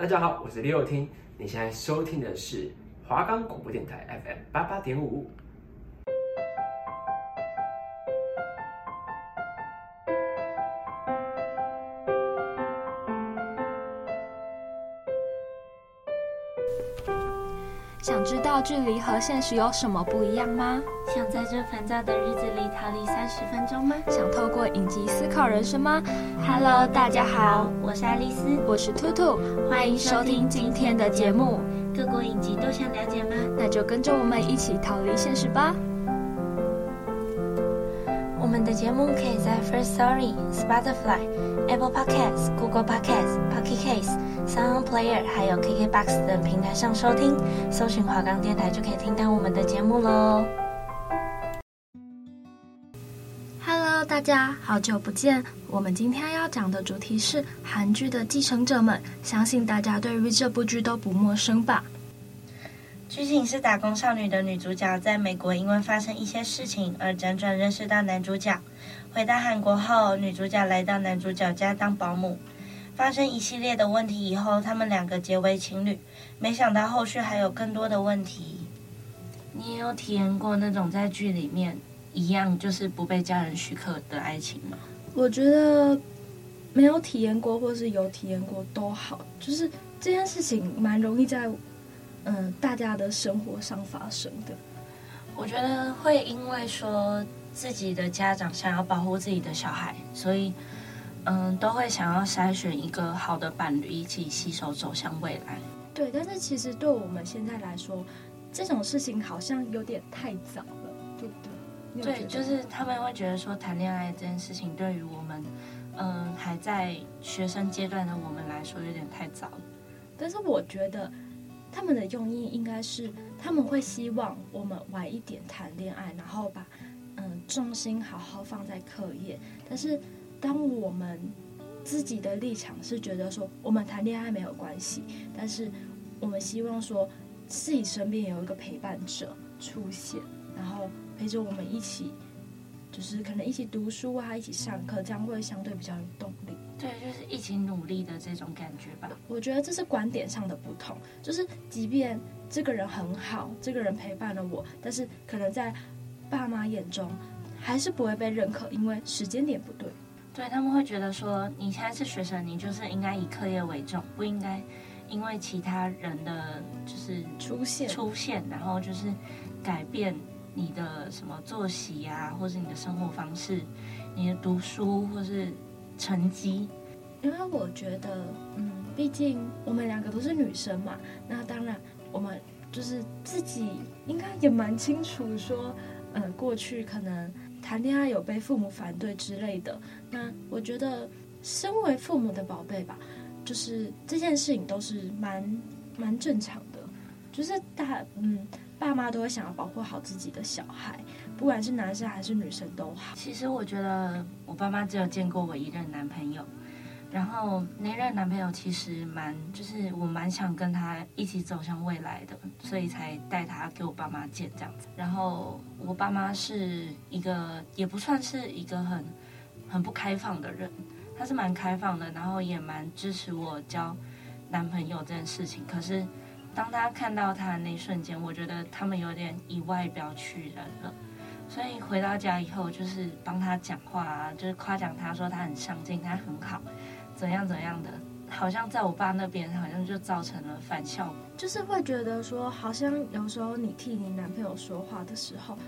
大家好，我是李友听，你现在收听的是华冈广播电台 FM 八八点五。道距离和现实有什么不一样吗？想在这烦躁的日子里逃离三十分钟吗？想透过影集思考人生吗？Hello，大家好，我是爱丽丝，我是兔兔，欢迎收听今天的节目。各国影集都想了解吗？那就跟着我们一起逃离现实吧。我们的节目可以在 First Story、Spotify、Apple Podcasts、Google Podcasts、Pocket Casts、Sound Player，还有 KKBox 等平台上收听，搜寻华冈电台就可以听到我们的节目喽。Hello，大家好久不见。我们今天要讲的主题是韩剧的继承者们，相信大家对于这部剧都不陌生吧？剧情是打工少女的女主角在美国因为发生一些事情而辗转认识到男主角。回到韩国后，女主角来到男主角家当保姆。发生一系列的问题以后，他们两个结为情侣。没想到后续还有更多的问题。你也有体验过那种在剧里面一样就是不被家人许可的爱情吗？我觉得没有体验过，或是有体验过都好。就是这件事情蛮容易在。嗯，大家的生活上发生的，我觉得会因为说自己的家长想要保护自己的小孩，所以嗯，都会想要筛选一个好的伴侣，一起携手走向未来。对，但是其实对我们现在来说，这种事情好像有点太早了，对不对？对，就是他们会觉得说谈恋爱这件事情对于我们嗯还在学生阶段的我们来说有点太早了。但是我觉得。他们的用意应该是，他们会希望我们晚一点谈恋爱，然后把嗯重心好好放在课业。但是，当我们自己的立场是觉得说，我们谈恋爱没有关系，但是我们希望说自己身边有一个陪伴者出现，然后陪着我们一起，就是可能一起读书啊，一起上课，这样会相对比较有动力。对，就是一起努力的这种感觉吧。我觉得这是观点上的不同，就是即便这个人很好，这个人陪伴了我，但是可能在爸妈眼中还是不会被认可，因为时间点不对。对，他们会觉得说，你现在是学生，你就是应该以课业为重，不应该因为其他人的就是出现出现，然后就是改变你的什么作息啊，或是你的生活方式，你的读书或是。成绩，因为我觉得，嗯，毕竟我们两个都是女生嘛，那当然我们就是自己应该也蛮清楚说，呃，过去可能谈恋爱有被父母反对之类的。那我觉得，身为父母的宝贝吧，就是这件事情都是蛮蛮正常的，就是大嗯。爸妈都会想要保护好自己的小孩，不管是男生还是女生都好。其实我觉得我爸妈只有见过我一任男朋友，然后那任男朋友其实蛮，就是我蛮想跟他一起走向未来的，所以才带他给我爸妈见这样子。然后我爸妈是一个也不算是一个很很不开放的人，他是蛮开放的，然后也蛮支持我交男朋友这件事情。可是。当他看到他的那一瞬间，我觉得他们有点以外表取人了。所以回到家以后，就是帮他讲话啊，就是夸奖他说他很上进，他很好，怎样怎样的。好像在我爸那边，好像就造成了反效果，就是会觉得说，好像有时候你替你男朋友说话的时候，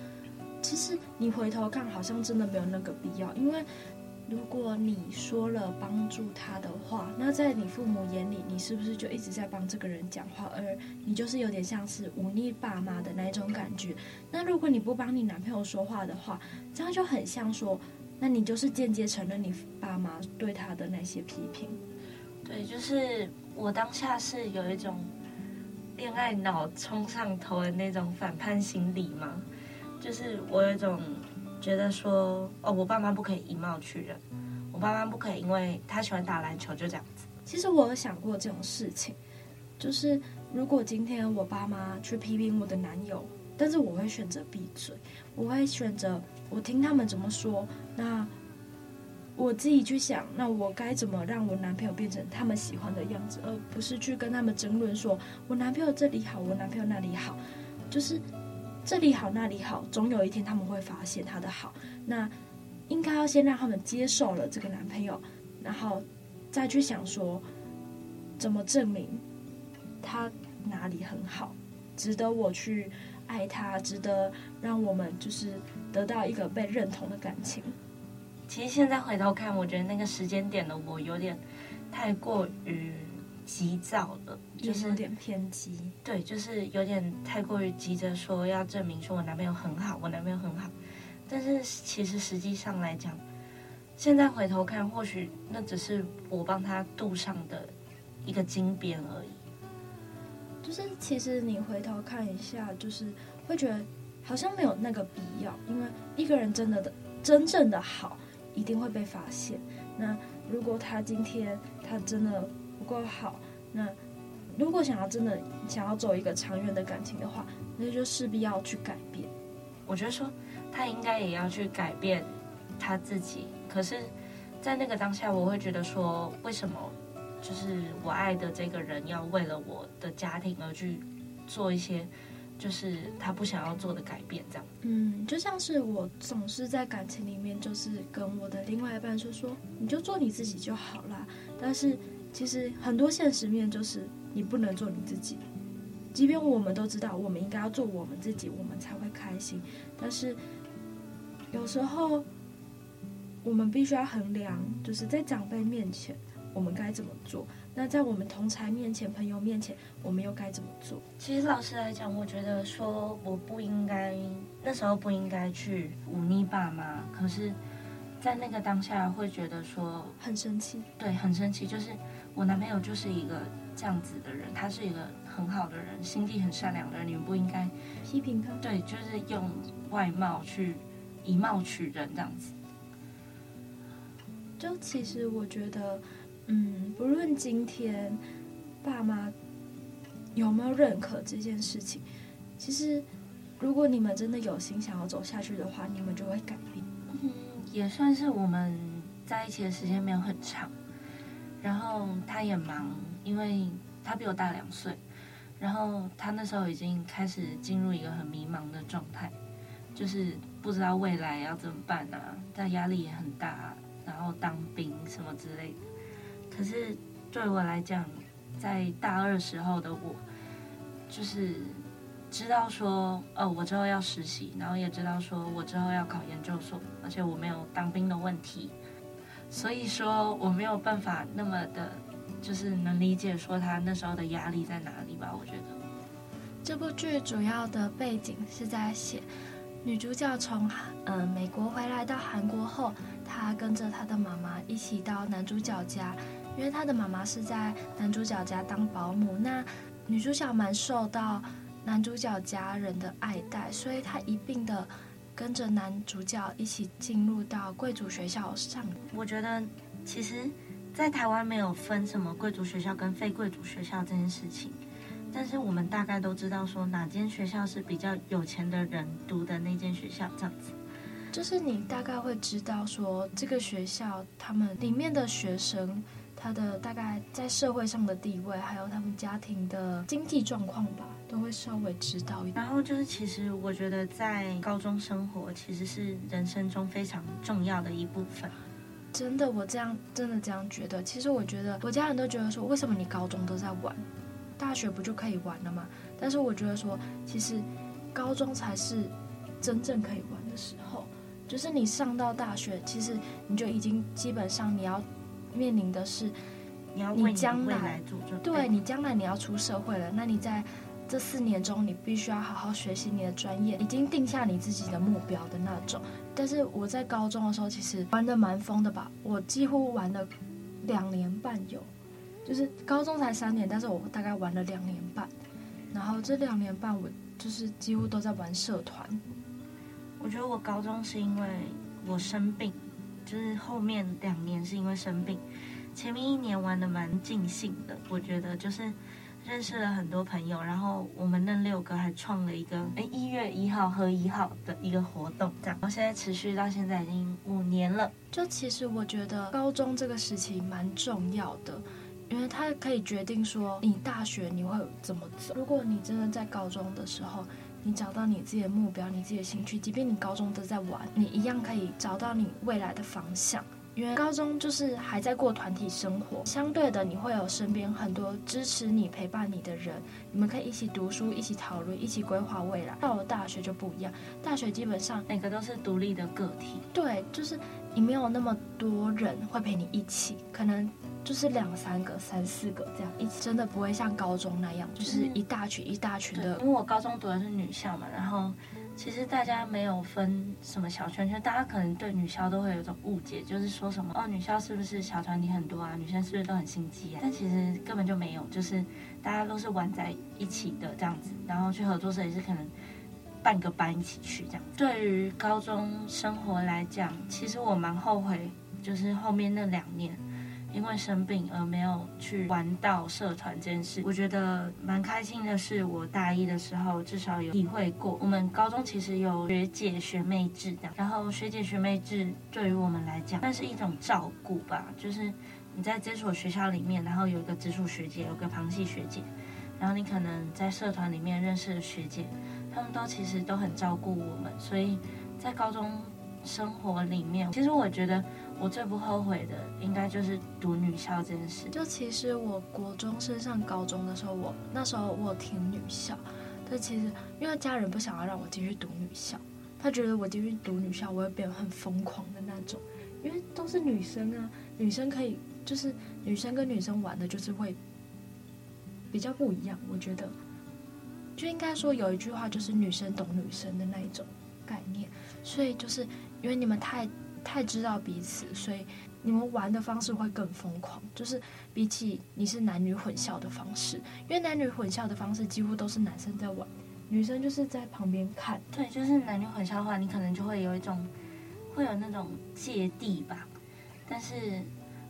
其实你回头看，好像真的没有那个必要，因为。如果你说了帮助他的话，那在你父母眼里，你是不是就一直在帮这个人讲话？而你就是有点像是忤逆爸妈的那种感觉。那如果你不帮你男朋友说话的话，这样就很像说，那你就是间接承认你爸妈对他的那些批评。对，就是我当下是有一种恋爱脑冲上头的那种反叛心理嘛，就是我有一种。觉得说哦，我爸妈不可以以貌取人，我爸妈不可以因为他喜欢打篮球就这样子。其实我有想过这种事情，就是如果今天我爸妈去批评我的男友，但是我会选择闭嘴，我会选择我听他们怎么说。那我自己去想，那我该怎么让我男朋友变成他们喜欢的样子，而不是去跟他们争论说，我男朋友这里好，我男朋友那里好，就是这里好那里好，总有一天他们会发现他的好。那应该要先让他们接受了这个男朋友，然后再去想说，怎么证明他哪里很好，值得我去爱他，值得让我们就是得到一个被认同的感情。其实现在回头看，我觉得那个时间点的我有点太过于急躁了，就是有点偏激。对，就是有点太过于急着说要证明说我男朋友很好，我男朋友很好。但是其实实际上来讲，现在回头看，或许那只是我帮他镀上的一个金边而已。就是其实你回头看一下，就是会觉得好像没有那个必要，因为一个人真的的真正的好。一定会被发现。那如果他今天他真的不够好，那如果想要真的想要走一个长远的感情的话，那就势必要去改变。我觉得说他应该也要去改变他自己。可是，在那个当下，我会觉得说，为什么就是我爱的这个人要为了我的家庭而去做一些？就是他不想要做的改变，这样。嗯，就像是我总是在感情里面，就是跟我的另外一半说说，你就做你自己就好啦。但是其实很多现实面就是你不能做你自己，即便我们都知道我们应该要做我们自己，我们才会开心。但是有时候我们必须要衡量，就是在长辈面前我们该怎么做。那在我们同才面前、朋友面前，我们又该怎么做？其实老实来讲，我觉得说我不应该那时候不应该去忤逆爸妈。可是，在那个当下，会觉得说很生气。对，很生气。就是我男朋友就是一个这样子的人，他是一个很好的人，心地很善良的人。你们不应该批评他。对，就是用外貌去以貌取人这样子。就其实我觉得。嗯，不论今天爸妈有没有认可这件事情，其实如果你们真的有心想要走下去的话，你们就会改变。嗯，也算是我们在一起的时间没有很长，然后他也忙，因为他比我大两岁，然后他那时候已经开始进入一个很迷茫的状态，就是不知道未来要怎么办啊，但压力也很大，然后当兵什么之类的。可是对我来讲，在大二时候的我，就是知道说，哦，我之后要实习，然后也知道说我之后要考研究所，而且我没有当兵的问题，所以说我没有办法那么的，就是能理解说他那时候的压力在哪里吧？我觉得这部剧主要的背景是在写女主角从呃美国回来到韩国后，她跟着她的妈妈一起到男主角家。因为他的妈妈是在男主角家当保姆，那女主角蛮受到男主角家人的爱戴，所以她一并的跟着男主角一起进入到贵族学校上。我觉得其实，在台湾没有分什么贵族学校跟非贵族学校这件事情，但是我们大概都知道说哪间学校是比较有钱的人读的那间学校这样子。就是你大概会知道说这个学校他们里面的学生。他的大概在社会上的地位，还有他们家庭的经济状况吧，都会稍微知道一点。然后就是，其实我觉得在高中生活其实是人生中非常重要的一部分。真的，我这样真的这样觉得。其实我觉得，我家人都觉得说，为什么你高中都在玩，大学不就可以玩了吗？但是我觉得说，其实高中才是真正可以玩的时候。就是你上到大学，其实你就已经基本上你要。面临的是，你要你将来对你将来你要出社会了，那你在这四年中，你必须要好好学习你的专业，已经定下你自己的目标的那种。但是我在高中的时候，其实玩的蛮疯的吧，我几乎玩了两年半有，就是高中才三年，但是我大概玩了两年半，然后这两年半我就是几乎都在玩社团。我觉得我高中是因为我生病。就是后面两年是因为生病，前面一年玩的蛮尽兴的。我觉得就是认识了很多朋友，然后我们那六个还创了一个哎一月一号和一号的一个活动，这样，我现在持续到现在已经五年了。就其实我觉得高中这个时期蛮重要的，因为它可以决定说你大学你会怎么走。如果你真的在高中的时候，你找到你自己的目标，你自己的兴趣，即便你高中都在玩，你一样可以找到你未来的方向。因为高中就是还在过团体生活，相对的你会有身边很多支持你、陪伴你的人，你们可以一起读书、一起讨论、一起规划未来。到了大学就不一样，大学基本上每个都是独立的个体，对，就是你没有那么多人会陪你一起，可能就是两三个、三四个这样一起，真的不会像高中那样，就是一大群一大群的。因为我高中读的是女校嘛，然后。其实大家没有分什么小圈圈，大家可能对女校都会有一种误解，就是说什么哦，女校是不是小团体很多啊？女生是不是都很心机啊？但其实根本就没有，就是大家都是玩在一起的这样子，然后去合作社也是可能半个班一起去这样。对于高中生活来讲，其实我蛮后悔，就是后面那两年。因为生病而没有去玩到社团这件事，我觉得蛮开心的是，我大一的时候至少有体会过。我们高中其实有学姐学妹制的，然后学姐学妹制对于我们来讲，那是一种照顾吧。就是你在这所学校里面，然后有一个直属学姐，有个旁系学姐，然后你可能在社团里面认识的学姐，他们都其实都很照顾我们。所以在高中生活里面，其实我觉得。我最不后悔的，应该就是读女校这件事。就其实我国中升上高中的时候，我那时候我挺女校，但其实因为家人不想要让我继续读女校，他觉得我继续读女校我会变得很疯狂的那种，因为都是女生啊，女生可以就是女生跟女生玩的就是会比较不一样，我觉得就应该说有一句话就是女生懂女生的那一种概念，所以就是因为你们太。太知道彼此，所以你们玩的方式会更疯狂。就是比起你是男女混校的方式，因为男女混校的方式几乎都是男生在玩，女生就是在旁边看。对，就是男女混校的话，你可能就会有一种会有那种芥蒂吧。但是，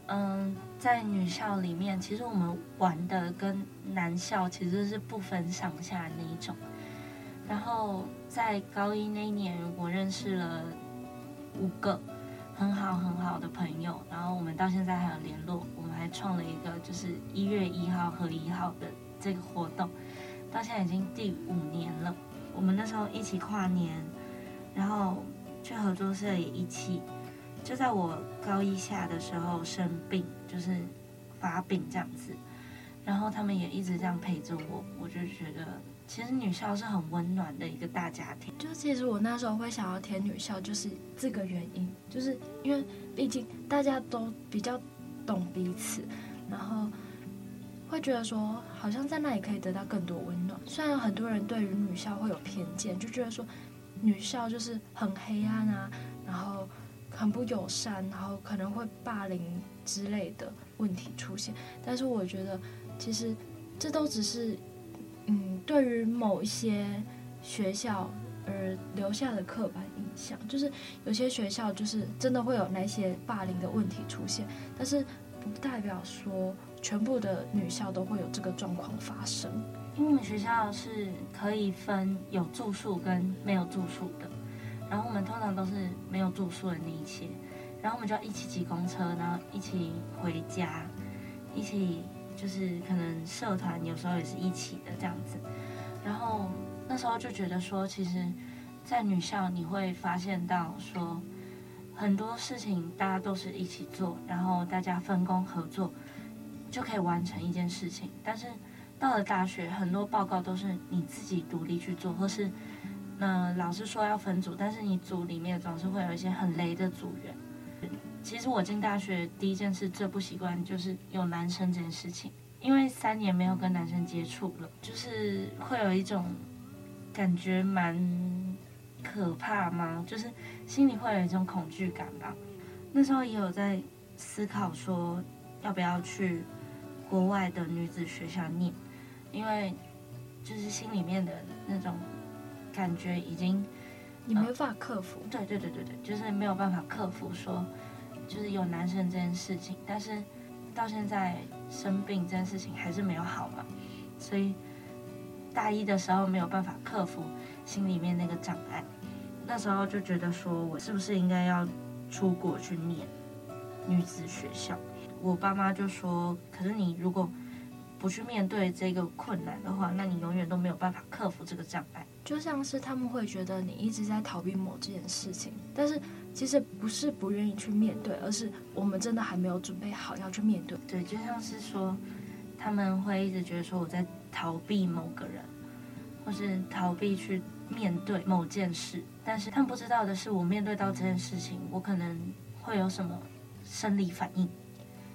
嗯，在女校里面，其实我们玩的跟男校其实是不分上下那一种。然后在高一那一年，我认识了五个。很好很好的朋友，然后我们到现在还有联络，我们还创了一个就是一月一号和一号的这个活动，到现在已经第五年了。我们那时候一起跨年，然后去合作社也一起。就在我高一下的时候生病，就是发病这样子，然后他们也一直这样陪着我，我就觉得。其实女校是很温暖的一个大家庭。就其实我那时候会想要填女校，就是这个原因，就是因为毕竟大家都比较懂彼此，然后会觉得说好像在那里可以得到更多温暖。虽然很多人对于女校会有偏见，就觉得说女校就是很黑暗啊，然后很不友善，然后可能会霸凌之类的问题出现。但是我觉得其实这都只是。嗯，对于某一些学校而留下的刻板印象，就是有些学校就是真的会有那些霸凌的问题出现，但是不代表说全部的女校都会有这个状况发生。因为我们学校是可以分有住宿跟没有住宿的，然后我们通常都是没有住宿的那一些，然后我们就要一起挤公车，然后一起回家，一起。就是可能社团有时候也是一起的这样子，然后那时候就觉得说，其实，在女校你会发现到说，很多事情大家都是一起做，然后大家分工合作就可以完成一件事情。但是到了大学，很多报告都是你自己独立去做，或是那、老师说要分组，但是你组里面总是会有一些很雷的组员。其实我进大学第一件事最不习惯就是有男生这件事情，因为三年没有跟男生接触了，就是会有一种感觉蛮可怕吗？就是心里会有一种恐惧感吧。那时候也有在思考说要不要去国外的女子学校念，因为就是心里面的那种感觉已经你没办法克服。对对对对对，就是没有办法克服说。就是有男生这件事情，但是到现在生病这件事情还是没有好嘛，所以大一的时候没有办法克服心里面那个障碍。那时候就觉得说，我是不是应该要出国去念女子学校？我爸妈就说，可是你如果不去面对这个困难的话，那你永远都没有办法克服这个障碍。就像是他们会觉得你一直在逃避某件事情，但是其实不是不愿意去面对，而是我们真的还没有准备好要去面对。对，就像是说，他们会一直觉得说我在逃避某个人，或是逃避去面对某件事，但是他们不知道的是，我面对到这件事情，我可能会有什么生理反应，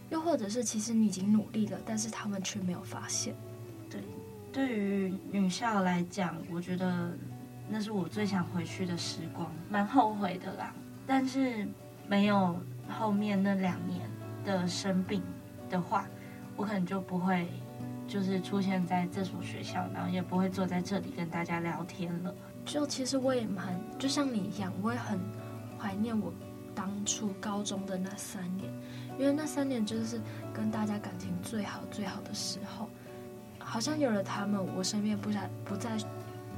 又或者是其实你已经努力了，但是他们却没有发现。对，对于女校来讲，我觉得那是我最想回去的时光，蛮后悔的啦。但是没有后面那两年的生病的话，我可能就不会。就是出现在这所学校，然后也不会坐在这里跟大家聊天了。就其实我也蛮，就像你一样，我也很怀念我当初高中的那三年，因为那三年就是跟大家感情最好最好的时候。好像有了他们，我身边不再不再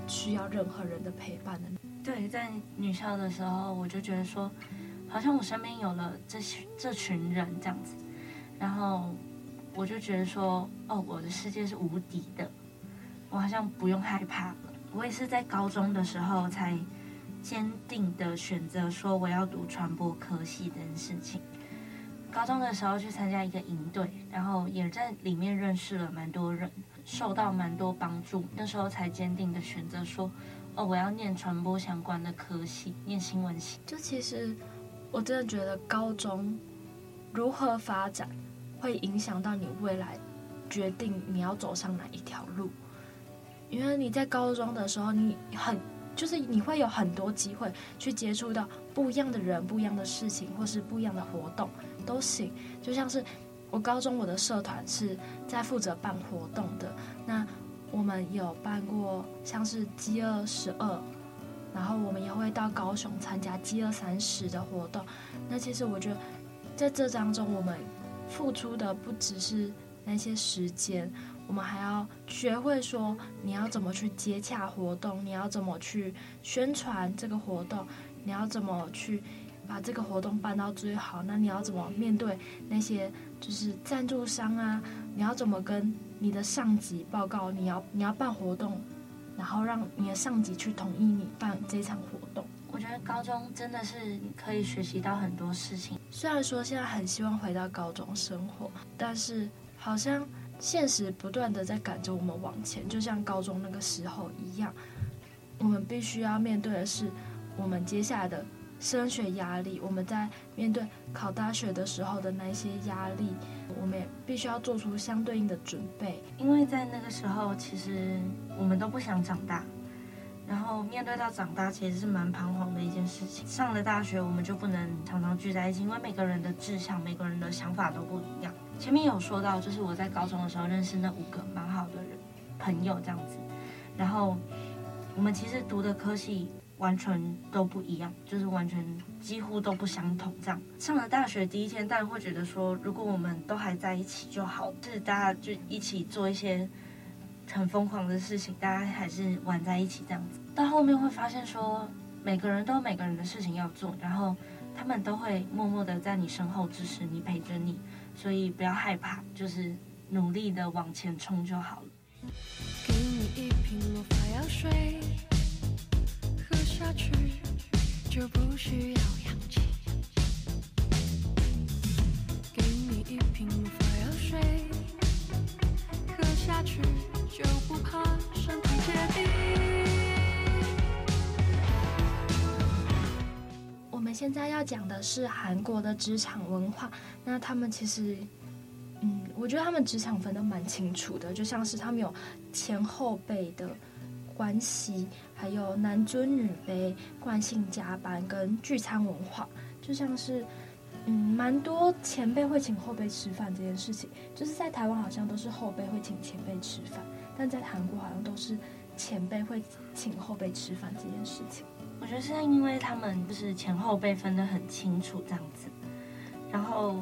需要任何人的陪伴了。对，在女校的时候，我就觉得说，好像我身边有了这群这群人这样子，然后。我就觉得说，哦，我的世界是无敌的，我好像不用害怕了。我也是在高中的时候才坚定的选择说我要读传播科系这件事情。高中的时候去参加一个营队，然后也在里面认识了蛮多人，受到蛮多帮助。那时候才坚定的选择说，哦，我要念传播相关的科系，念新闻系。就其实我真的觉得高中如何发展，会影响到你未来决定你要走上哪一条路，因为你在高中的时候，你很就是你会有很多机会去接触到不一样的人、不一样的事情，或是不一样的活动都行。就像是我高中我的社团是在负责办活动的，那我们有办过像是饥饿十二，然后我们也会到高雄参加饥饿三十的活动。那其实我觉得在这当中我们。付出的不只是那些时间，我们还要学会说你要怎么去接洽活动，你要怎么去宣传这个活动，你要怎么去把这个活动办到最好。那你要怎么面对那些就是赞助商啊？你要怎么跟你的上级报告？你要你要办活动，然后让你的上级去同意你办这场活动。我觉得高中真的是可以学习到很多事情。虽然说现在很希望回到高中生活，但是好像现实不断的在赶着我们往前，就像高中那个时候一样。我们必须要面对的是我们接下来的升学压力，我们在面对考大学的时候的那些压力，我们也必须要做出相对应的准备。因为在那个时候，其实我们都不想长大。然后面对到长大，其实是蛮彷徨的一件事情。上了大学，我们就不能常常聚在一起，因为每个人的志向、每个人的想法都不一样。前面有说到，就是我在高中的时候认识那五个蛮好的人朋友这样子。然后我们其实读的科系完全都不一样，就是完全几乎都不相同。这样上了大学第一天，当然会觉得说，如果我们都还在一起就好，就是大家就一起做一些。很疯狂的事情，大家还是玩在一起这样子。到后面会发现说，每个人都有每个人的事情要做，然后他们都会默默的在你身后支持你、陪着你，所以不要害怕，就是努力的往前冲就好了。给你一瓶魔法药水，下去就不需要氧气。给你一瓶魔法药水，喝下去。就不怕身体结冰。我们现在要讲的是韩国的职场文化。那他们其实，嗯，我觉得他们职场分的蛮清楚的，就像是他们有前后辈的关系，还有男尊女卑、惯性加班跟聚餐文化，就像是。嗯，蛮多前辈会请后辈吃饭这件事情，就是在台湾好像都是后辈会请前辈吃饭，但在韩国好像都是前辈会请后辈吃饭这件事情。我觉得是因为他们就是前后辈分得很清楚这样子，然后，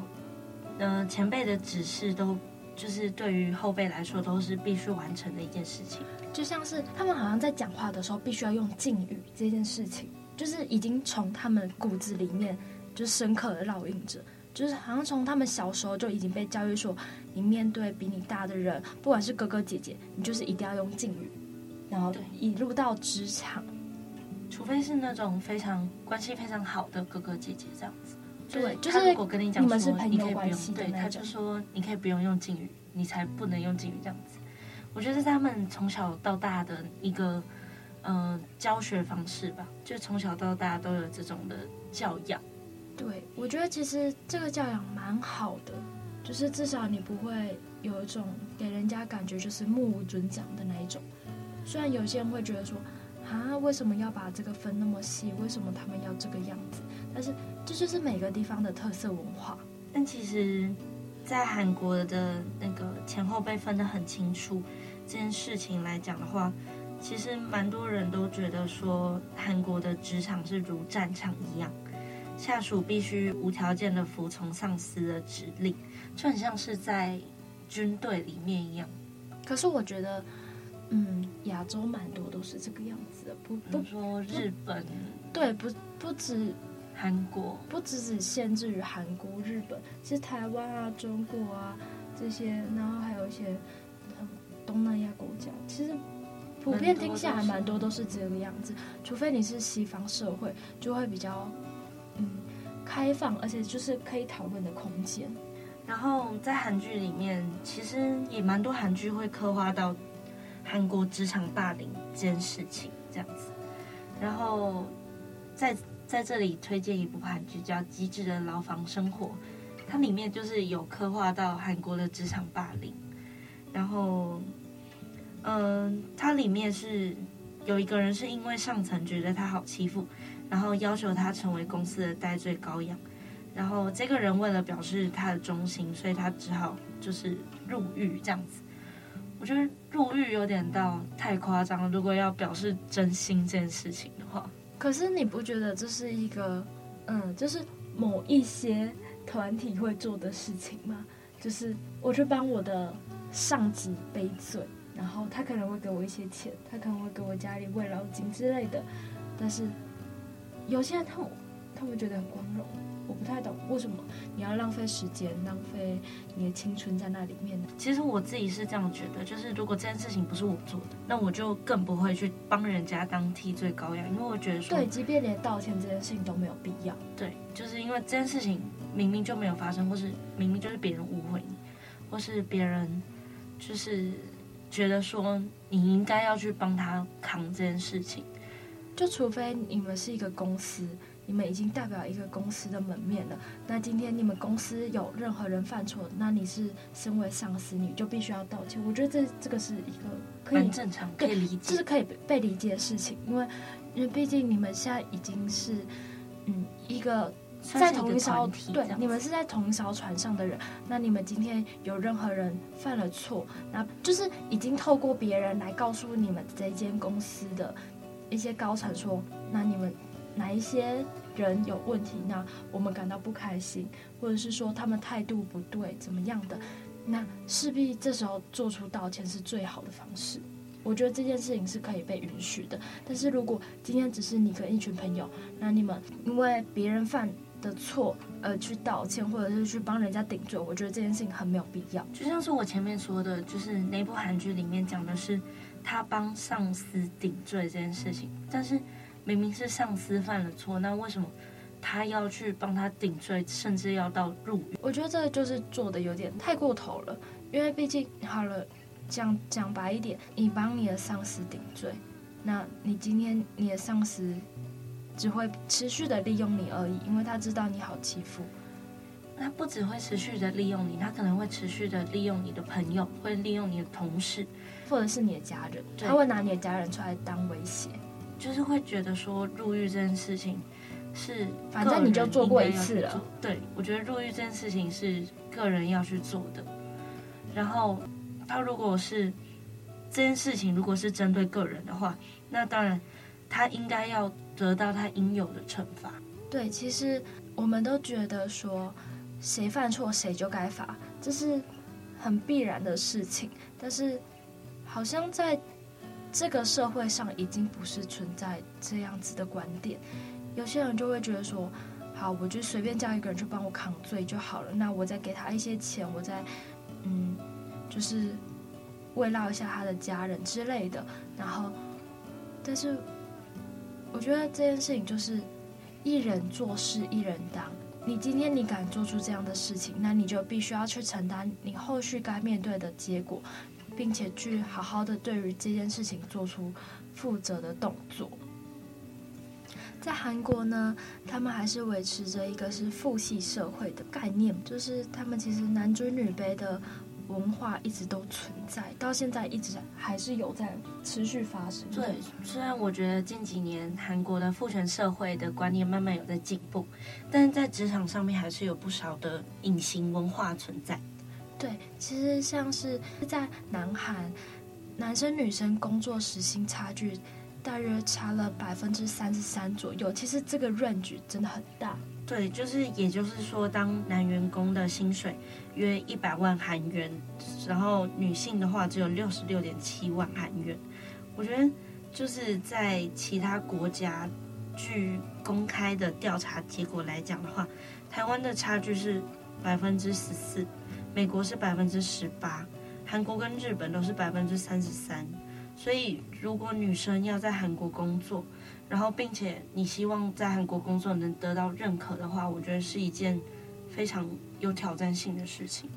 呃，前辈的指示都就是对于后辈来说都是必须完成的一件事情。就像是他们好像在讲话的时候必须要用敬语这件事情，就是已经从他们骨子里面就深刻的烙印着，就是好像从他们小时候就已经被教育说，你面对比你大的人，不管是哥哥姐姐，你就是一定要用敬语，然后一路到职场，除非是那种非常关系非常好的哥哥姐姐这样子。对，就是他如果跟你讲说，你们是朋友关系对，他就说你可以不用用敬语，你才不能用敬语这样子。我觉得是他们从小到大的一个呃教学方式吧，就从小到大都有这种的教养。对，我觉得其实这个教养蛮好的，就是至少你不会有一种给人家感觉就是目无尊长的那一种。虽然有些人会觉得说，啊，为什么要把这个分那么细？为什么他们要这个样子？但是这就是每个地方的特色文化。但其实，在韩国的那个前后辈分得很清楚这件事情来讲的话，其实蛮多人都觉得说，韩国的职场是如战场一样，下属必须无条件的服从上司的指令，就很像是在军队里面一样。可是我觉得，嗯，亚洲蛮多都是这个样子的，不不说日本，对，不不止。韩国不只只限制于韩国、日本，其实台湾啊、中国啊这些，然后还有一些东南亚国家，其实普遍听下来蛮多都是这个样子。除非你是西方社会，就会比较嗯开放，而且就是可以讨论的空间。然后在韩剧里面，其实也蛮多韩剧会刻画到韩国职场霸凌这件事情这样子。然后在在这里推荐一部韩剧叫《机智的牢房生活》，它里面就是有刻画到韩国的职场霸凌。然后，嗯、它里面是有一个人是因为上层觉得他好欺负，然后要求他成为公司的代罪羔羊。然后这个人为了表示他的忠心，所以他只好就是入狱这样子。我觉得入狱有点到太夸张了，如果要表示真心这件事情的话。可是你不觉得这是一个，嗯，就是某一些团体会做的事情吗？就是我去帮我的上级背罪，然后他可能会给我一些钱，他可能会给我家里慰劳金之类的，但是有些人他们他们觉得很光荣。我不太懂为什么你要浪费时间、浪费你的青春在那里面呢？其实我自己是这样觉得，就是如果这件事情不是我做的，那我就更不会去帮人家当替罪羔羊，因为我觉得说，对，即便连道歉这件事情都没有必要。对，就是因为这件事情明明就没有发生，或是明明就是别人误会你，或是别人就是觉得说你应该要去帮他扛这件事情，就除非你们是一个公司。你们已经代表一个公司的门面了。那今天你们公司有任何人犯错，那你是身为上司，你就必须要道歉。我觉得这这个是一个可以正常、可以理解，这是可以被理解的事情。因为因为毕竟你们现在已经是嗯一个在同一艘对，你们是在同一艘船上的人。那你们今天有任何人犯了错，那就是已经透过别人来告诉你们这间公司的一些高层说，那你们。哪一些人有问题，那我们感到不开心，或者是说他们态度不对，怎么样的，那势必这时候做出道歉是最好的方式。我觉得这件事情是可以被允许的。但是如果今天只是你跟一群朋友，那你们因为别人犯的错而去道歉，或者是去帮人家顶罪，我觉得这件事情很没有必要。就像是我前面说的，就是那部韩剧里面讲的是他帮上司顶罪这件事情，但是。明明是上司犯了错，那为什么他要去帮他顶罪，甚至要到入狱？我觉得这个就是做的有点太过头了。因为毕竟好了，讲讲白一点，你帮你的上司顶罪，那你今天你的上司只会持续的利用你而已，因为他知道你好欺负。他不只会持续的利用你，他可能会持续的利用你的朋友，会利用你的同事，或者是你的家人，他会拿你的家人出来当威胁。就是会觉得说入狱这件事情是，反正你就做过一次了。对，我觉得入狱这件事情是个人要去做的。然后他如果是这件事情如果是针对个人的话，那当然他应该要得到他应有的惩罚。对，其实我们都觉得说谁犯错谁就该罚，这是很必然的事情，但是好像在这个社会上已经不是存在这样子的观点。有些人就会觉得说，好，我就随便叫一个人去帮我扛罪就好了，那我再给他一些钱，我再嗯，就是慰劳一下他的家人之类的。然后，但是我觉得这件事情就是一人做事一人当。你今天你敢做出这样的事情，那你就必须要去承担你后续该面对的结果，并且去好好的对于这件事情做出负责的动作。在韩国呢，他们还是维持着一个是父系社会的概念，就是他们其实男尊女卑的。文化一直都存在，到现在一直还是有在持续发生。对，虽然我觉得近几年韩国的父权社会的观念慢慢有在进步，但是在职场上面还是有不少的隐形文化存在。对，其实像是在南韩，男生女生工作时薪差距大约差了百分之三十三左右，其实这个 range 真的很大。对，就是也就是说，当男员工的薪水约一百万韩元，然后女性的话只有六十六点七万韩元。我觉得就是在其他国家，据公开的调查结果来讲的话，台湾的差距是百分之十四，美国是百分之十八，韩国跟日本都是百分之三十三。所以，如果女生要在韩国工作，然后，并且你希望在韩国工作能得到认可的话，我觉得是一件非常有挑战性的事情。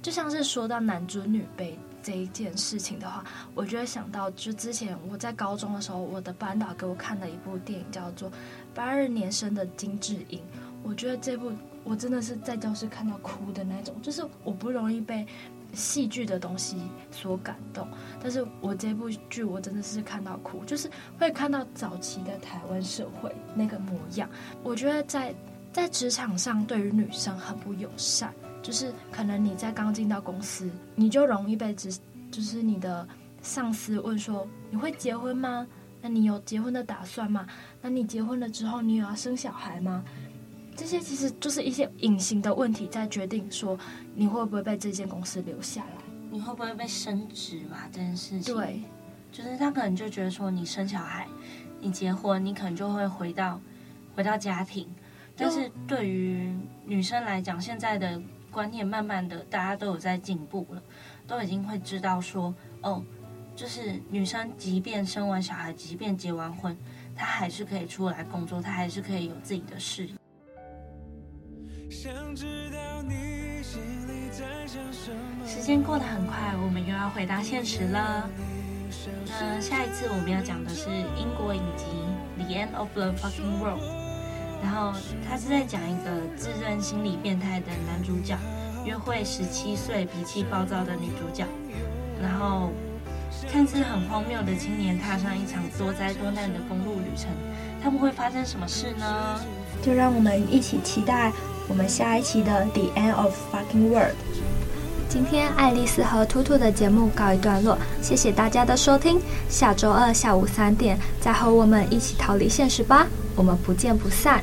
就像是说到男尊女卑这一件事情的话，我就会想到，就之前我在高中的时候，我的班导给我看的一部电影叫做《八二年生的金智英》。我觉得这部我真的是在教室看到哭的那种，就是我不容易被。戏剧的东西所感动，但是我这部剧我真的是看到哭，就是会看到早期的台湾社会那个模样。我觉得在在职场上对于女生很不友善，就是可能你在刚进到公司，你就容易被职，就是你的上司问说，你会结婚吗？那你有结婚的打算吗？那你结婚了之后，你有要生小孩吗？这些其实就是一些隐形的问题，在决定说你会不会被这间公司留下来，你会不会被升职嘛？这件事情，对，就是他可能就觉得说，你生小孩，你结婚，你可能就会回到回到家庭。但是对于女生来讲，现在的观念慢慢的大家都有在进步了，都已经会知道说，哦，就是女生即便生完小孩，即便结完婚，她还是可以出来工作，她还是可以有自己的事业。时间过得很快，我们又要回到现实了。那下一次我们要讲的是英国影集《The End of the Fucking World》，然后他是在讲一个自认心理变态的男主角，约会十七岁脾气暴躁的女主角，然后看似很荒谬的青年踏上一场多灾多难的公路旅程，他们会发生什么事呢？就让我们一起期待。我们下一期的《The End of Fucking World》。今天爱丽丝和兔兔的节目告一段落，谢谢大家的收听。下周二下午三点再和我们一起逃离现实吧，我们不见不散。